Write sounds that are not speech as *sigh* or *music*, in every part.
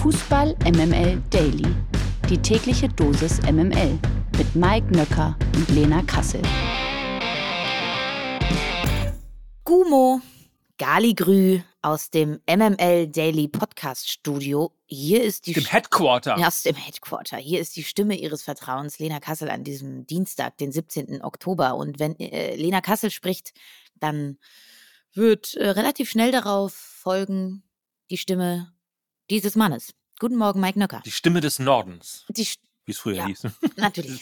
Fußball MML Daily. Die tägliche Dosis MML mit Mike Nöcker und Lena Kassel. Gumo, Galigrü aus dem MML Daily Podcast Studio. Hier ist die Im Headquarter. Ja, aus dem Headquarter. Hier ist die Stimme Ihres Vertrauens, Lena Kassel, an diesem Dienstag, den 17. Oktober. Und wenn äh, Lena Kassel spricht, dann wird äh, relativ schnell darauf folgen die Stimme dieses Mannes. Guten Morgen, Mike Nöcker. Die Stimme des Nordens, Die wie es früher Ja. hieß. *laughs* Natürlich.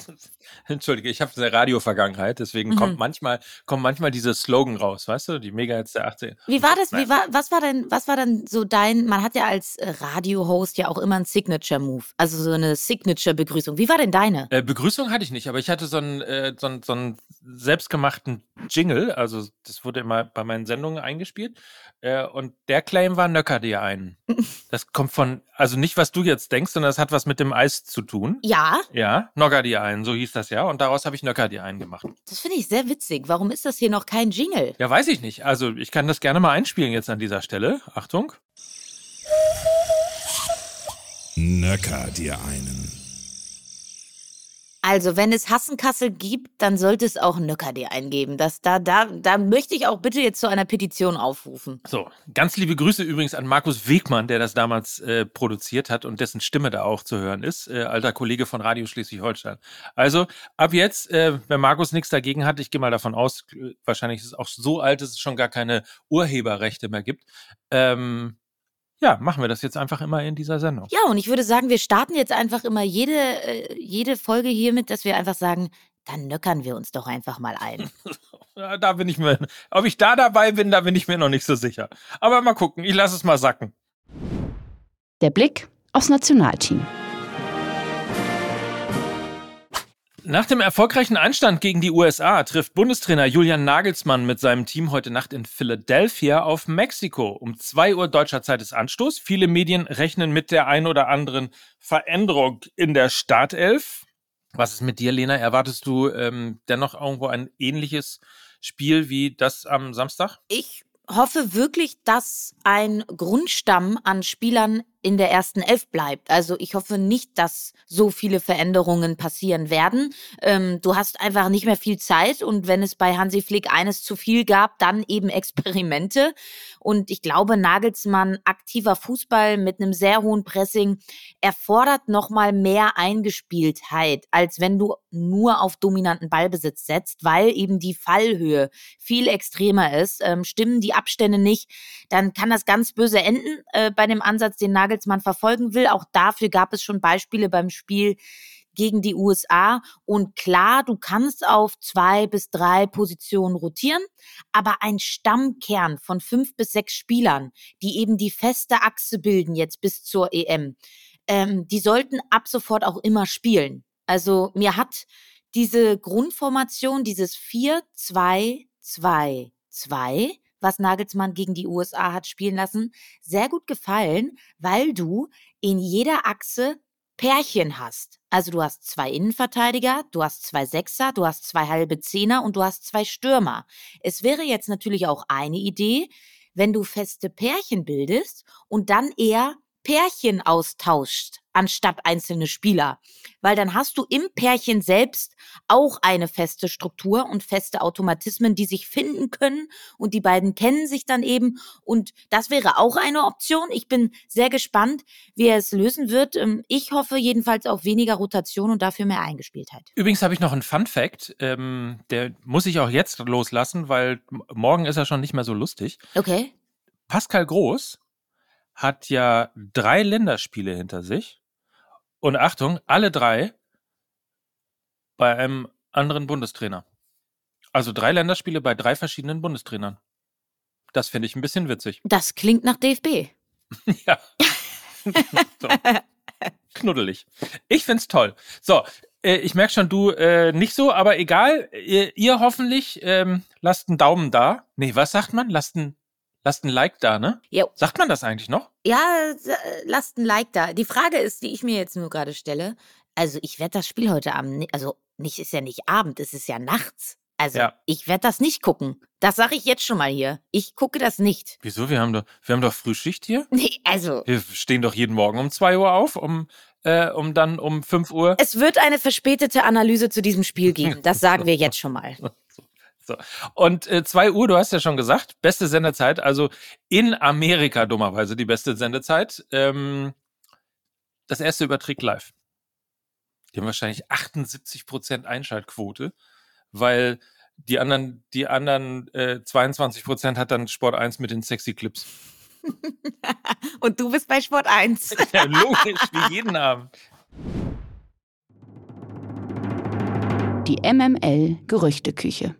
Entschuldige, ich habe eine Radio-Vergangenheit, deswegen Mhm. kommt manchmal kommen manchmal diese Slogan raus, weißt du, die Mega-Hits der 18. Wie war das? Nein. Wie war, was war denn, was war denn so dein, man hat ja als äh, Radio-Host ja auch immer einen Signature-Move, also so eine Signature-Begrüßung. Wie war denn deine? Äh, Begrüßung hatte ich nicht, aber ich hatte so einen, äh, so, einen, so einen selbstgemachten Jingle, also das wurde immer bei meinen Sendungen eingespielt. Äh, und der Claim war Nöcker dir ein. *laughs* Das kommt von, also nicht, was du jetzt denkst, sondern das hat was mit dem Eis zu tun. Ja, Ja, Nogger dir ein, so hieß das ja. Und daraus habe ich Nöcker dir einen gemacht. das finde ich sehr witzig. Warum ist das hier noch kein Jingle? Ja, weiß ich nicht. Also ich kann das gerne mal einspielen jetzt an dieser Stelle. Achtung. Nöcker dir einen. Also, wenn es Hassenkassel gibt, dann sollte es auch Nöcker dir eingeben. Das, da, da, da möchte ich auch bitte jetzt zu einer Petition aufrufen. So, ganz liebe Grüße übrigens an Markus Wegmann, der das damals äh, produziert hat und dessen Stimme da auch zu hören ist, äh, alter Kollege von Radio Schleswig-Holstein. Also ab jetzt, äh, wenn Markus nichts dagegen hat, ich gehe mal davon aus, äh, wahrscheinlich ist es auch so alt, dass es schon gar keine Urheberrechte mehr gibt. Ähm, ja, machen wir das jetzt einfach immer in dieser Sendung. Ja, und ich würde sagen, wir starten jetzt einfach immer jede, äh, jede Folge hiermit, dass wir einfach sagen, dann nöckern wir uns doch einfach mal ein. *laughs* Da bin ich mir, ob ich da dabei bin, da bin ich mir noch nicht so sicher. Aber mal gucken, ich lasse es mal sacken. Der Blick aufs Nationalteam. Nach dem erfolgreichen Einstand gegen die USA trifft Bundestrainer Julian Nagelsmann mit seinem Team heute Nacht in Philadelphia auf Mexiko. Um 2 Uhr deutscher Zeit ist Anstoß. Viele Medien rechnen mit der ein oder anderen Veränderung in der Startelf. Was ist mit dir, Lena? Erwartest du ähm, dennoch irgendwo ein ähnliches Spiel wie das am Samstag? Ich hoffe wirklich, dass ein Grundstamm an Spielern in der ersten Elf bleibt. Also ich hoffe nicht, dass so viele Veränderungen passieren werden. Ähm, du hast einfach nicht mehr viel Zeit und wenn es bei Hansi Flick eines zu viel gab, dann eben Experimente. Und ich glaube, Nagelsmann aktiver Fußball mit einem sehr hohen Pressing erfordert nochmal mehr Eingespieltheit, als wenn du nur auf dominanten Ballbesitz setzt, weil eben die Fallhöhe viel extremer ist. Ähm, stimmen die Abstände nicht, dann kann das ganz böse enden äh, bei dem Ansatz, den Nagelsmann verfolgen will. Auch dafür gab es schon Beispiele beim Spiel gegen die USA. Und klar, du kannst auf zwei bis drei Positionen rotieren, aber ein Stammkern von fünf bis sechs Spielern, die eben die feste Achse bilden jetzt bis zur EM, ähm, die sollten ab sofort auch immer spielen. Also mir hat diese Grundformation, dieses 4-2-2-2, was Nagelsmann gegen die USA hat spielen lassen, sehr gut gefallen, weil du in jeder Achse Pärchen hast. Also du hast zwei Innenverteidiger, du hast zwei Sechser, du hast zwei halbe Zehner und du hast zwei Stürmer. Es wäre jetzt natürlich auch eine Idee, wenn du feste Pärchen bildest und dann eher Pärchen austauscht anstatt einzelne Spieler. Weil dann hast du im Pärchen selbst auch eine feste Struktur und feste Automatismen, die sich finden können und die beiden kennen sich dann eben und das wäre auch eine Option. Ich bin sehr gespannt, wie er es lösen wird. Ähm, Ich hoffe jedenfalls auf weniger Rotation und dafür mehr Eingespieltheit. Übrigens habe ich noch einen Fun Fact, ähm, der muss ich auch jetzt loslassen, weil morgen ist er schon nicht mehr so lustig. Okay. Pascal Groß hat ja drei Länderspiele hinter sich. Und Achtung, alle drei bei einem anderen Bundestrainer. Also drei Länderspiele bei drei verschiedenen Bundestrainern. Das finde ich ein bisschen witzig. Das klingt nach DFB. *laughs* Ja. so. Knuddelig. Ich find's toll. So, äh, ich merke schon, du äh, nicht so, aber egal. Ihr, ihr hoffentlich ähm, lasst einen Daumen da. Nee, was sagt man? Lasst ein, lasst ein Like da, ne? Jo. Sagt man das eigentlich noch? Ja, lasst ein Like da. Die Frage ist, die ich mir jetzt nur gerade stelle. Also, ich werde das Spiel heute Abend, also nicht ist ja nicht Abend, es ist ja nachts. Also, Ja. ich werde das nicht gucken. Das sage ich jetzt schon mal hier. Ich gucke das nicht. Wieso? Wir haben doch, wir haben doch Frühschicht hier. *laughs* Nee, also, Wir stehen doch jeden Morgen um 2 Uhr auf, um, äh, um dann um 5 Uhr. es wird eine verspätete Analyse zu diesem Spiel geben. Das *laughs* sagen wir jetzt schon mal. So. Und äh, 2 Uhr, du hast ja schon gesagt, beste Sendezeit, also in Amerika dummerweise die beste Sendezeit. Ähm, das erste überträgt live. Die haben wahrscheinlich 78% Einschaltquote, weil die anderen, die anderen äh, 22% hat dann Sport 1 mit den sexy Clips. *laughs* Und du bist bei Sport 1. *laughs* Ja, logisch, wie jeden Abend. Die MML Gerüchteküche.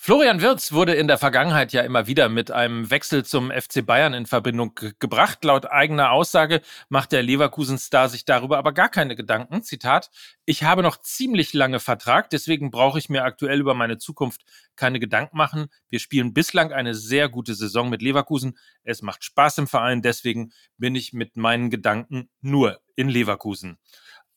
Florian Wirz wurde in der Vergangenheit ja immer wieder mit einem Wechsel zum FC Bayern in Verbindung ge gebracht. Laut eigener Aussage macht der Leverkusen-Star sich darüber aber gar keine Gedanken. Zitat, ich habe noch ziemlich lange Vertrag, deswegen brauche ich mir aktuell über meine Zukunft keine Gedanken machen. Wir spielen bislang eine sehr gute Saison mit Leverkusen. Es macht Spaß im Verein, deswegen bin ich mit meinen Gedanken nur in Leverkusen.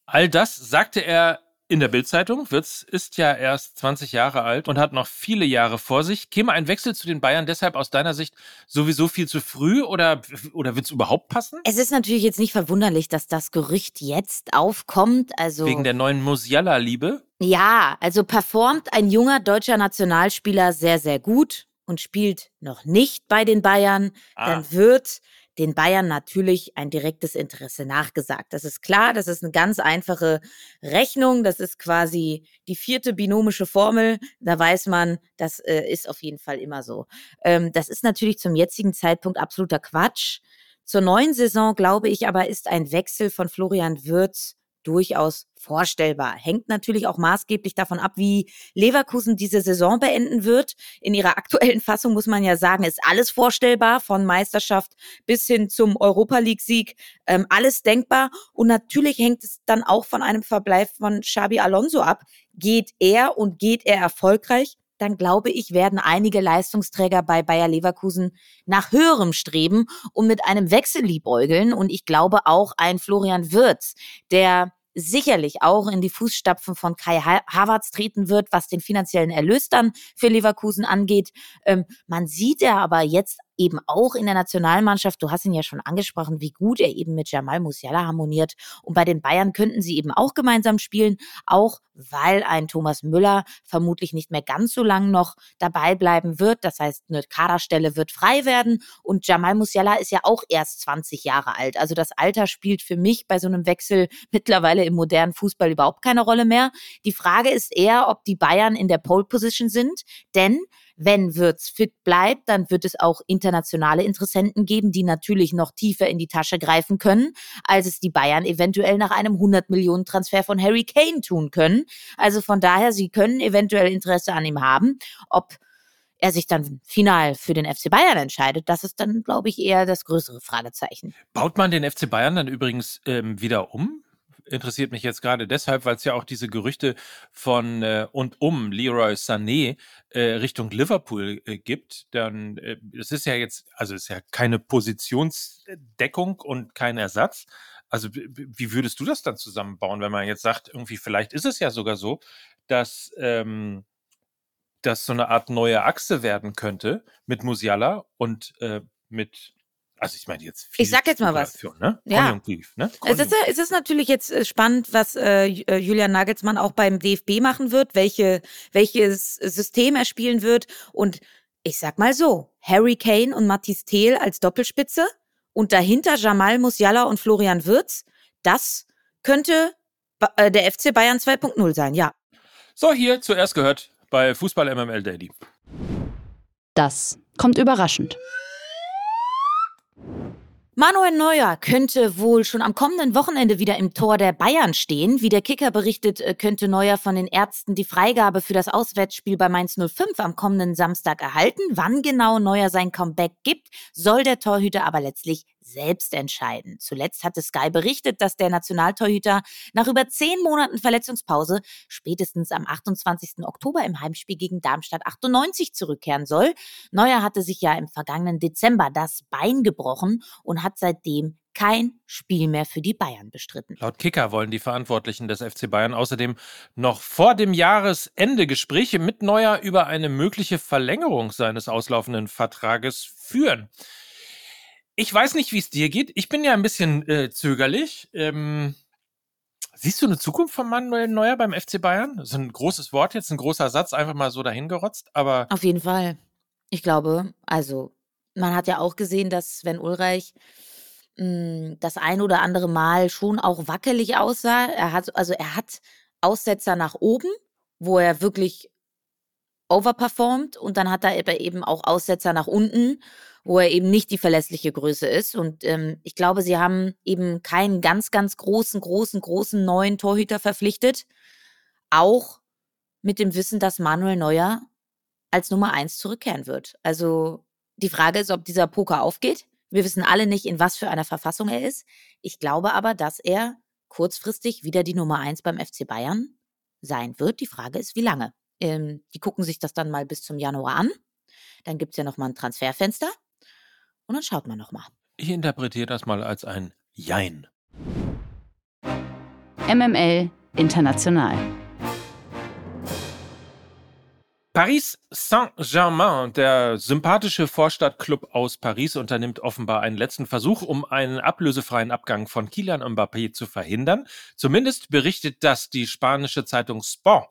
All das sagte er in der Bildzeitung. Wirtz ist ja erst 20 Jahre alt und hat noch viele Jahre vor sich. Käme ein Wechsel zu den Bayern deshalb aus deiner Sicht sowieso viel zu früh oder, oder wird es überhaupt passen? Es ist natürlich jetzt nicht verwunderlich, dass das Gerücht jetzt aufkommt. Also Wegen der neuen Musiala-Liebe? ja, also performt ein junger deutscher Nationalspieler sehr, sehr gut und spielt noch nicht bei den Bayern, Ah. dann wird den Bayern natürlich ein direktes Interesse nachgesagt. Das ist klar, das ist eine ganz einfache Rechnung, das ist quasi die vierte binomische Formel. Da weiß man, das äh, ist auf jeden Fall immer so. Ähm, das ist natürlich zum jetzigen Zeitpunkt absoluter Quatsch. Zur neuen Saison, glaube ich, aber ist ein Wechsel von Florian Würz durchaus vorstellbar. Hängt natürlich auch maßgeblich davon ab, wie Leverkusen diese Saison beenden wird. In ihrer *laughs* aktuellen Fassung muss man ja sagen, ist alles vorstellbar, von Meisterschaft bis hin zum Europa League-Sieg, ähm, alles denkbar. Und natürlich hängt es dann auch von einem Verbleib von Xabi Alonso ab. Geht er und geht er erfolgreich? Dann glaube ich, werden einige Leistungsträger bei Bayer Leverkusen nach höherem streben und mit einem Wechsel liebäugeln. Und ich glaube auch ein Florian Wirz, der sicherlich auch in die Fußstapfen von Kai Ha- Havertz treten wird, was den finanziellen Erlös dann für Leverkusen angeht. Ähm, man sieht er aber jetzt eben auch in der Nationalmannschaft, du hast ihn ja schon angesprochen, wie gut er eben mit Jamal Musiala harmoniert. Und bei den Bayern könnten sie eben auch gemeinsam spielen, auch weil ein Thomas Müller vermutlich nicht mehr ganz so lang noch dabei bleiben wird. Das heißt, eine Kaderstelle wird frei werden. Und Jamal Musiala ist ja auch erst 20 Jahre alt. Also das Alter spielt für mich bei so einem Wechsel *laughs* mittlerweile im modernen Fußball überhaupt keine Rolle mehr. Die Frage ist eher, ob die Bayern in der Pole Position sind. Denn wenn Wirtz fit bleibt, dann wird es auch internationale Interessenten geben, die natürlich noch tiefer in die Tasche greifen können, als es die Bayern eventuell nach einem 100 Millionen Transfer von Harry Kane tun können. Also von daher, sie können eventuell Interesse an ihm haben. Ob er sich dann final für den FC Bayern entscheidet, das ist dann, glaube ich, eher das größere Fragezeichen. Baut man den FC Bayern dann übrigens ähm, wieder um? Interessiert mich jetzt gerade deshalb, weil es ja auch diese Gerüchte von äh, und um Leroy Sané äh, Richtung Liverpool äh, gibt. Dann, äh, das ist ja jetzt, also ist ja keine Positionsdeckung und kein Ersatz. Also wie würdest du das dann zusammenbauen, wenn man jetzt sagt, irgendwie vielleicht ist es ja sogar so, dass ähm, das so eine Art neue Achse werden könnte mit Musiala und äh, mit, also ich meine jetzt viel Ich sag jetzt mal was. Ne? Ja. Konjunktiv, ne? Es ist, es ist natürlich jetzt äh, spannend, was äh, äh, Julian Nagelsmann auch beim DFB machen wird, welche, welches System er spielen wird. Und ich sag mal so, Harry Kane und Mathis Thiel als Doppelspitze und dahinter Jamal Musiala und Florian Wirtz, das könnte äh, der FC Bayern 2.0 sein, ja. So, hier zuerst gehört bei Fußball MML Daily. Das kommt überraschend. Manuel Neuer könnte wohl schon am kommenden Wochenende wieder im Tor der Bayern stehen. Wie der Kicker berichtet, äh, könnte Neuer von den Ärzten die Freigabe für das Auswärtsspiel bei Mainz 05 am kommenden Samstag erhalten. Wann genau Neuer sein Comeback gibt, soll der Torhüter aber letztlich selbst entscheiden. Zuletzt hatte Sky berichtet, dass der Nationaltorhüter nach über zehn Monaten Verletzungspause spätestens am 28. Oktober im Heimspiel gegen Darmstadt 98 zurückkehren soll. Neuer hatte sich ja im vergangenen Dezember das Bein gebrochen und hat seitdem kein Spiel mehr für die Bayern bestritten. Laut Kicker wollen die Verantwortlichen des FC Bayern außerdem noch vor dem Jahresende Gespräche mit Neuer über eine mögliche Verlängerung seines auslaufenden Vertrages führen. Ich weiß nicht, wie es dir geht. Ich bin ja ein bisschen äh, zögerlich. Ähm, siehst du eine Zukunft von Manuel Neuer beim FC Bayern? Das ist ein großes Wort jetzt, ein großer Satz, einfach mal so dahingerotzt, aber. Auf jeden Fall. Ich glaube, also, man hat ja auch gesehen, dass Sven Ulreich mh, hm, das ein oder andere Mal schon auch wackelig aussah. Er hat, also er hat Aussetzer nach oben, wo er wirklich overperformt und dann hat er eben auch Aussetzer nach unten, wo er eben nicht die verlässliche Größe ist. Und ähm, ich glaube, sie haben eben keinen ganz, ganz großen, großen, großen neuen Torhüter verpflichtet. Auch mit dem Wissen, dass Manuel Neuer als Nummer eins zurückkehren wird. Also die Frage ist, ob dieser Poker aufgeht. Wir wissen alle nicht, in was für einer Verfassung er ist. Ich glaube aber, dass er kurzfristig wieder die Nummer eins beim FC Bayern sein wird. Die Frage ist, wie lange. Ähm, die gucken sich das dann mal bis zum Januar an. Dann gibt es ja nochmal ein Transferfenster. Und dann schaut man nochmal. Ich interpretiere das mal als ein Jein. MML International. Paris Saint-Germain, der sympathische Vorstadtclub aus Paris, unternimmt offenbar einen letzten Versuch, um einen ablösefreien Abgang von Kylian Mbappé zu verhindern. Zumindest berichtet das die spanische Zeitung Sport.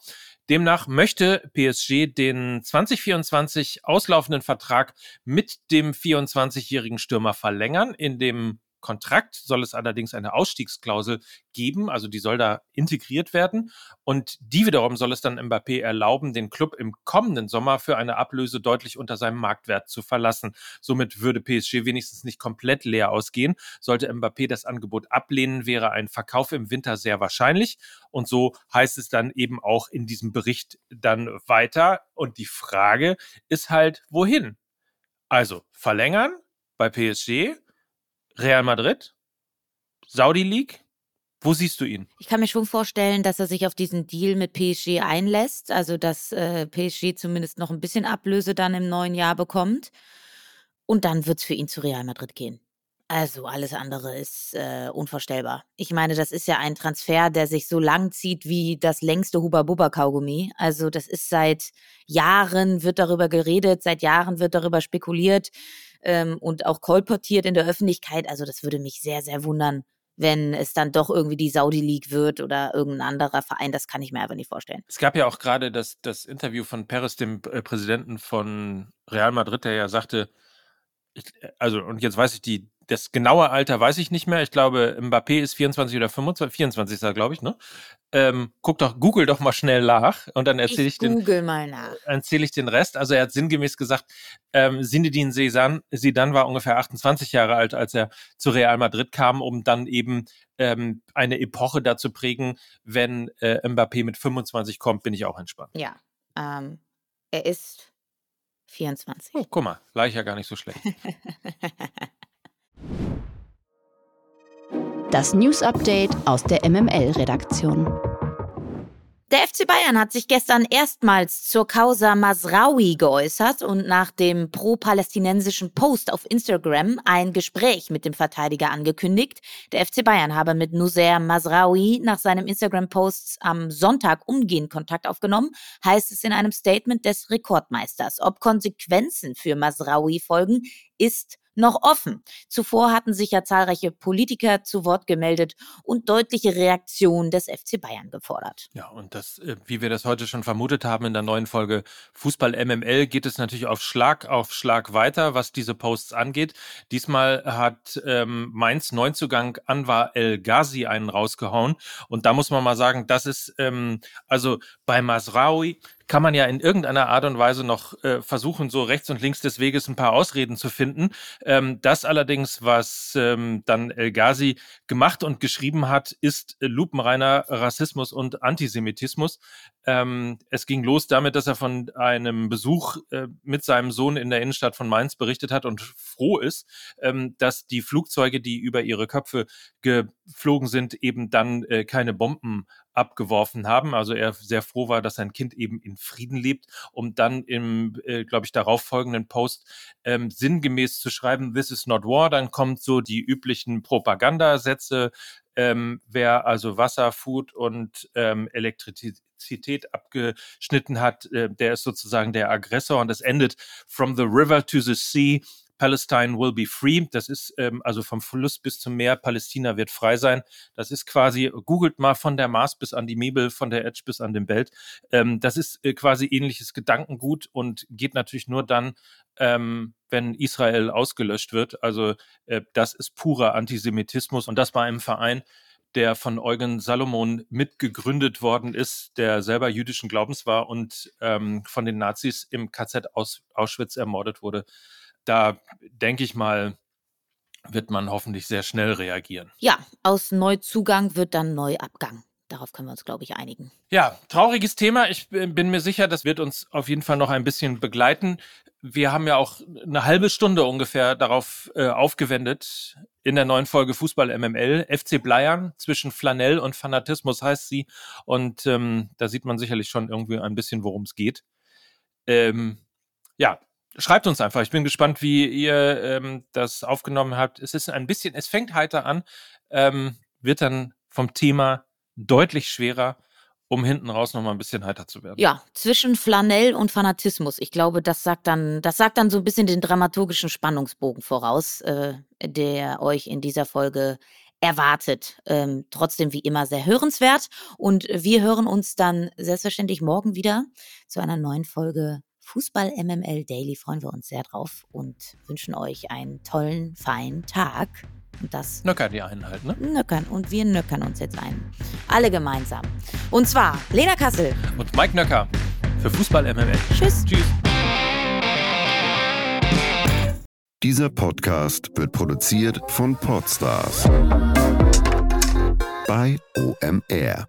Demnach möchte PSG den 2024 auslaufenden Vertrag mit dem 24-jährigen Stürmer verlängern, in dem Kontrakt soll es allerdings eine Ausstiegsklausel geben, also die soll da integriert werden. Und die wiederum soll es dann Mbappé erlauben, den Club im kommenden Sommer für eine Ablöse deutlich unter seinem Marktwert zu verlassen. Somit würde PSG wenigstens nicht komplett leer ausgehen. Sollte Mbappé das Angebot ablehnen, wäre ein Verkauf im Winter sehr wahrscheinlich. Und so heißt es dann eben auch in diesem Bericht dann weiter. Und die Frage ist halt, wohin? Also verlängern bei PSG Real Madrid? Saudi League? Wo siehst du ihn? Ich kann mir schon vorstellen, dass er sich auf diesen Deal mit PSG einlässt, also dass äh, PSG zumindest noch ein bisschen Ablöse dann im neuen Jahr bekommt. Und dann wird es für ihn zu Real Madrid gehen. Also alles andere ist äh, unvorstellbar. Ich meine, das ist ja ein Transfer, der sich so lang zieht wie das längste Huba-Buba-Kaugummi. Also das ist seit Jahren wird darüber geredet, seit Jahren wird darüber spekuliert ähm, und auch kolportiert in der Öffentlichkeit. Also das würde mich sehr, sehr wundern, wenn es dann doch irgendwie die Saudi League wird oder irgendein anderer Verein. Das kann ich mir einfach nicht vorstellen. Es gab ja auch gerade das, das Interview von Perez, dem äh, Präsidenten von Real Madrid, der ja sagte, ich, äh, also und jetzt weiß ich die das genaue Alter weiß ich nicht mehr. Ich glaube, Mbappé ist 24 oder 25, 24 ist er, glaube ich, ne? Ähm, guck doch, google doch mal schnell nach und dann erzähle ich, ich den. Google mal nach. Erzähle ich den Rest. Also er hat sinngemäß gesagt, ähm, Zinedine Zidane, Zidane war ungefähr 28 Jahre alt, als er zu Real Madrid kam, um dann eben ähm, eine Epoche dazu prägen. Wenn äh, Mbappé mit 25 kommt, bin ich auch entspannt. Ja, ähm, er ist 24. Oh, guck mal, ja gar nicht so schlecht. Das News Update aus der MML-Redaktion. Der FC Bayern hat sich gestern erstmals zur Causa Masraoui geäußert und nach dem pro-palästinensischen Post auf Instagram ein Gespräch mit dem Verteidiger angekündigt. Der FC Bayern habe mit Nusair Masraoui nach seinem Instagram-Post am Sonntag umgehend Kontakt aufgenommen, heißt es in einem Statement des Rekordmeisters. Ob Konsequenzen für Masraoui folgen, ist noch offen. Zuvor hatten sich ja zahlreiche Politiker zu Wort gemeldet und deutliche Reaktionen des FC Bayern gefordert. Ja, und das, äh, wie wir das heute schon vermutet haben in der neuen Folge Fußball MML, geht es natürlich auf Schlag auf Schlag weiter, was diese Posts angeht. Diesmal hat ähm, Mainz Neunzugang Anwar El Ghazi einen rausgehauen. Und da muss man mal sagen, das ist ähm, also bei Masraoui kann man ja in irgendeiner Art und Weise noch äh, versuchen, so rechts und links des Weges ein paar Ausreden zu finden. Ähm, das allerdings, was ähm, dann El Ghazi gemacht und geschrieben hat, ist lupenreiner Rassismus und Antisemitismus. Ähm, es ging los damit, dass er von einem Besuch äh, mit seinem Sohn in der Innenstadt von Mainz berichtet hat und froh ist, ähm, dass die Flugzeuge, die über ihre Köpfe geflogen sind, eben dann äh, keine Bomben abgeworfen haben. Also er sehr froh war, dass sein Kind eben in Frieden lebt, um dann im, äh, glaube ich, darauf folgenden Post ähm, sinngemäß zu schreiben, This is not war. Dann kommt so die üblichen Propagandasätze, ähm, wer also Wasser, Food und ähm, Elektrizität abgeschnitten hat, äh, der ist sozusagen der Aggressor und es endet from the river to the sea. Palestine will be free. Das ist ähm, also vom Fluss bis zum Meer. Palästina wird frei sein. Das ist quasi, googelt mal von der Mars bis an die Mebel, von der Edge bis an den Belt. Ähm, das ist äh, quasi ähnliches Gedankengut und geht natürlich nur dann, ähm, wenn Israel ausgelöscht wird. Also äh, das ist purer Antisemitismus und das bei einem Verein, der von Eugen Salomon mitgegründet worden ist, der selber jüdischen Glaubens war und ähm, von den Nazis im KZ aus Auschwitz ermordet wurde. Da denke ich mal, wird man hoffentlich sehr schnell reagieren. Ja, aus Neuzugang wird dann Neuabgang. Darauf können wir uns, glaube ich, einigen. Ja, trauriges Thema. Ich bin mir sicher, das wird uns auf jeden Fall noch ein bisschen begleiten. Wir haben ja auch eine halbe Stunde ungefähr darauf äh, aufgewendet in der neuen Folge Fußball MML. FC Bleiern zwischen Flanell und Fanatismus heißt sie. Und ähm, da sieht man sicherlich schon irgendwie ein bisschen, worum es geht. Ähm, ja, schreibt uns einfach. Ich bin gespannt, wie ihr ähm, das aufgenommen habt. Es ist ein bisschen, es fängt heiter an, ähm, wird dann vom Thema deutlich schwerer, um hinten raus noch mal ein bisschen heiter zu werden. Ja, zwischen Flanell und Fanatismus. Ich glaube, das sagt dann, das sagt dann so ein bisschen den dramaturgischen Spannungsbogen voraus, äh, der euch in dieser Folge erwartet. Ähm, trotzdem wie immer sehr hörenswert. Und wir hören uns dann selbstverständlich morgen wieder zu einer neuen Folge Fußball MML Daily. Freuen wir uns sehr drauf und wünschen euch einen tollen, feinen Tag. Und das Nöckern die einen halt, ne? Nöckern. Und wir nöckern uns jetzt ein. Alle gemeinsam. Und zwar Lena Kassel. Und Mike Nöcker für Fußball MML. Tschüss. Tschüss. Dieser Podcast wird produziert von Podstars bei OMR.